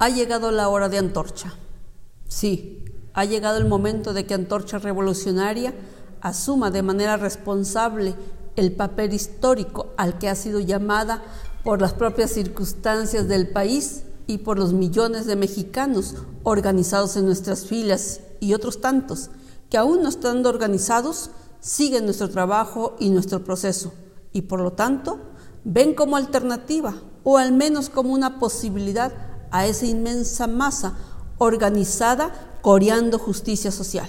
Ha llegado la hora de Antorcha. Sí, ha llegado el momento de que Antorcha Revolucionaria asuma de manera responsable el papel histórico al que ha sido llamada por las propias circunstancias del país y por los millones de mexicanos organizados en nuestras filas y otros tantos que aún no estando organizados siguen nuestro trabajo y nuestro proceso y por lo tanto ven como alternativa o al menos como una posibilidad a esa inmensa masa organizada coreando justicia social.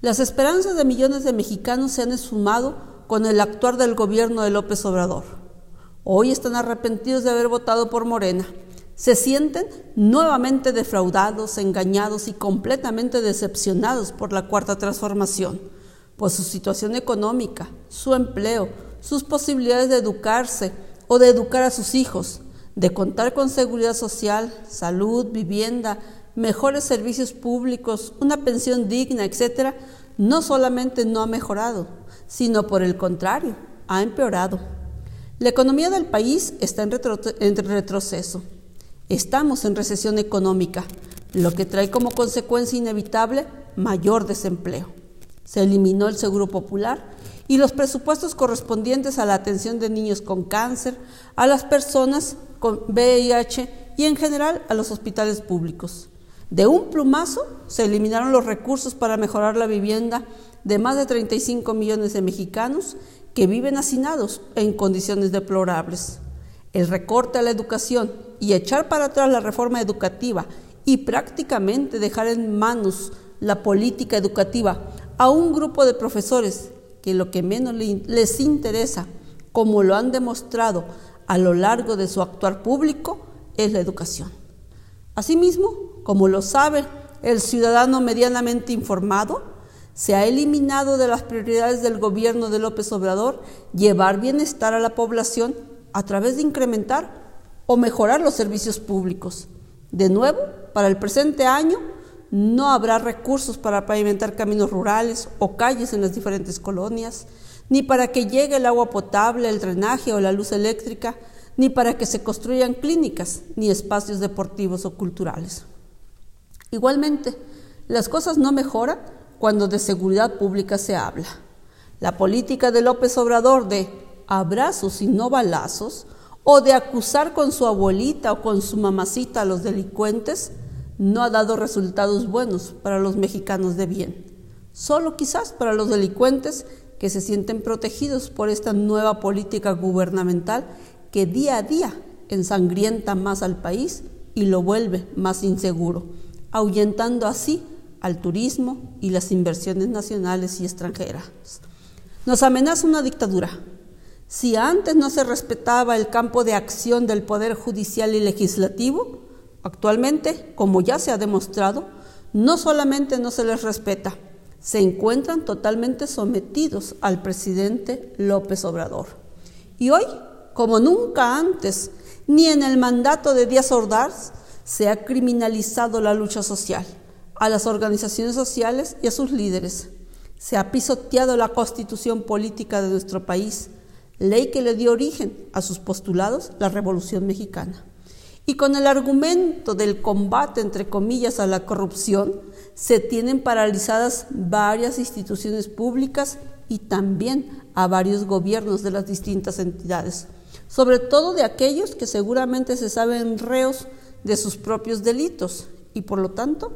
Las esperanzas de millones de mexicanos se han esfumado con el actuar del gobierno de López Obrador. Hoy están arrepentidos de haber votado por Morena. Se sienten nuevamente defraudados, engañados y completamente decepcionados por la cuarta transformación, pues su situación económica, su empleo, sus posibilidades de educarse o de educar a sus hijos, de contar con seguridad social, salud, vivienda, mejores servicios públicos, una pensión digna, etcétera, no solamente no ha mejorado, sino por el contrario, ha empeorado. La economía del país está en, en retroceso. Estamos en recesión económica, lo que trae como consecuencia inevitable mayor desempleo. Se eliminó el Seguro Popular y los presupuestos correspondientes a la atención de niños con cáncer, a las personas con VIH y en general a los hospitales públicos. De un plumazo se eliminaron los recursos para mejorar la vivienda de más de 35 millones de mexicanos que viven hacinados en condiciones deplorables. El recorte a la educación y echar para atrás la reforma educativa y prácticamente dejar en manos la política educativa a un grupo de profesores que lo que menos les interesa, como lo han demostrado a lo largo de su actuar público, es la educación. Asimismo, como lo sabe el ciudadano medianamente informado, se ha eliminado de las prioridades del gobierno de López Obrador llevar bienestar a la población a través de incrementar o mejorar los servicios públicos. De nuevo, para el presente año, no habrá recursos para pavimentar caminos rurales o calles en las diferentes colonias, ni para que llegue el agua potable, el drenaje o la luz eléctrica, ni para que se construyan clínicas ni espacios deportivos o culturales. Igualmente, las cosas no mejoran cuando de seguridad pública se habla. La política de López Obrador de abrazos y no balazos, o de acusar con su abuelita o con su mamacita a los delincuentes, no ha dado resultados buenos para los mexicanos de bien, solo quizás para los delincuentes que se sienten protegidos por esta nueva política gubernamental que día a día ensangrienta más al país y lo vuelve más inseguro, ahuyentando así al turismo y las inversiones nacionales y extranjeras. Nos amenaza una dictadura. Si antes no se respetaba el campo de acción del Poder Judicial y Legislativo, Actualmente, como ya se ha demostrado, no solamente no se les respeta, se encuentran totalmente sometidos al presidente López Obrador. Y hoy, como nunca antes, ni en el mandato de Díaz Ordaz, se ha criminalizado la lucha social, a las organizaciones sociales y a sus líderes. Se ha pisoteado la constitución política de nuestro país, ley que le dio origen a sus postulados la Revolución Mexicana. Y con el argumento del combate, entre comillas, a la corrupción, se tienen paralizadas varias instituciones públicas y también a varios gobiernos de las distintas entidades, sobre todo de aquellos que seguramente se saben reos de sus propios delitos. Y por lo tanto,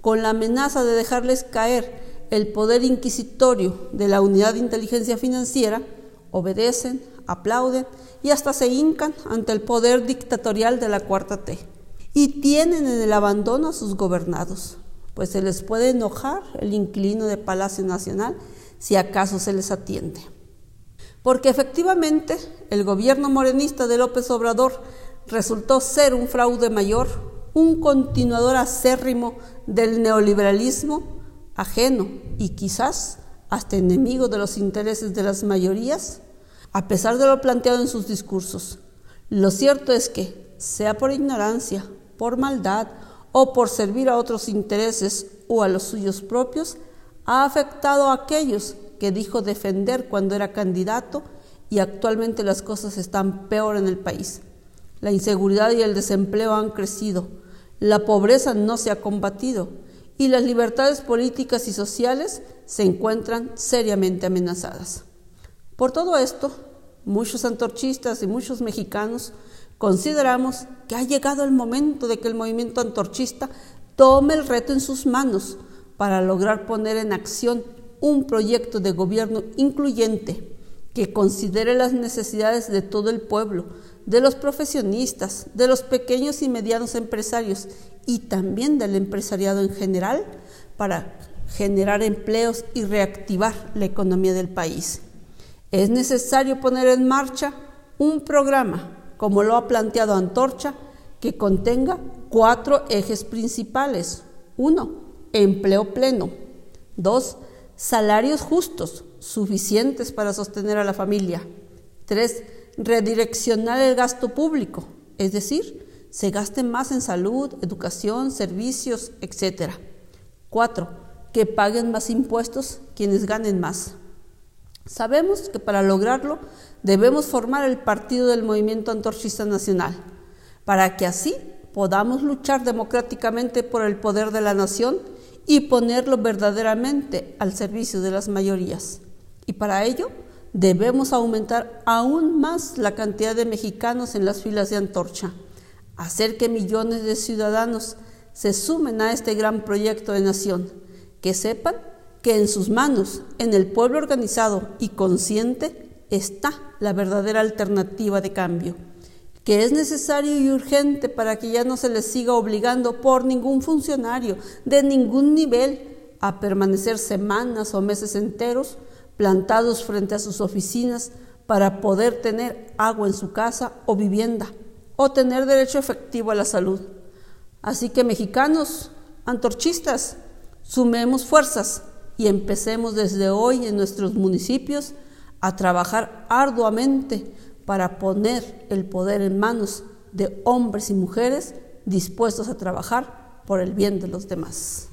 con la amenaza de dejarles caer el poder inquisitorio de la Unidad de Inteligencia Financiera, obedecen, aplauden y hasta se hincan ante el poder dictatorial de la cuarta T. Y tienen en el abandono a sus gobernados, pues se les puede enojar el inquilino de Palacio Nacional si acaso se les atiende. Porque efectivamente el gobierno morenista de López Obrador resultó ser un fraude mayor, un continuador acérrimo del neoliberalismo, ajeno y quizás hasta enemigo de los intereses de las mayorías a pesar de lo planteado en sus discursos. Lo cierto es que, sea por ignorancia, por maldad o por servir a otros intereses o a los suyos propios, ha afectado a aquellos que dijo defender cuando era candidato y actualmente las cosas están peor en el país. La inseguridad y el desempleo han crecido, la pobreza no se ha combatido y las libertades políticas y sociales se encuentran seriamente amenazadas. Por todo esto, muchos antorchistas y muchos mexicanos consideramos que ha llegado el momento de que el movimiento antorchista tome el reto en sus manos para lograr poner en acción un proyecto de gobierno incluyente que considere las necesidades de todo el pueblo, de los profesionistas, de los pequeños y medianos empresarios y también del empresariado en general para generar empleos y reactivar la economía del país. Es necesario poner en marcha un programa, como lo ha planteado Antorcha, que contenga cuatro ejes principales. Uno, empleo pleno. Dos, salarios justos, suficientes para sostener a la familia. Tres, redireccionar el gasto público, es decir, se gaste más en salud, educación, servicios, etc. Cuatro, que paguen más impuestos quienes ganen más. Sabemos que para lograrlo debemos formar el partido del movimiento antorchista nacional, para que así podamos luchar democráticamente por el poder de la nación y ponerlo verdaderamente al servicio de las mayorías. Y para ello debemos aumentar aún más la cantidad de mexicanos en las filas de Antorcha, hacer que millones de ciudadanos se sumen a este gran proyecto de nación, que sepan que en sus manos, en el pueblo organizado y consciente, está la verdadera alternativa de cambio, que es necesario y urgente para que ya no se les siga obligando por ningún funcionario de ningún nivel a permanecer semanas o meses enteros plantados frente a sus oficinas para poder tener agua en su casa o vivienda o tener derecho efectivo a la salud. Así que mexicanos, antorchistas, sumemos fuerzas y empecemos desde hoy en nuestros municipios a trabajar arduamente para poner el poder en manos de hombres y mujeres dispuestos a trabajar por el bien de los demás.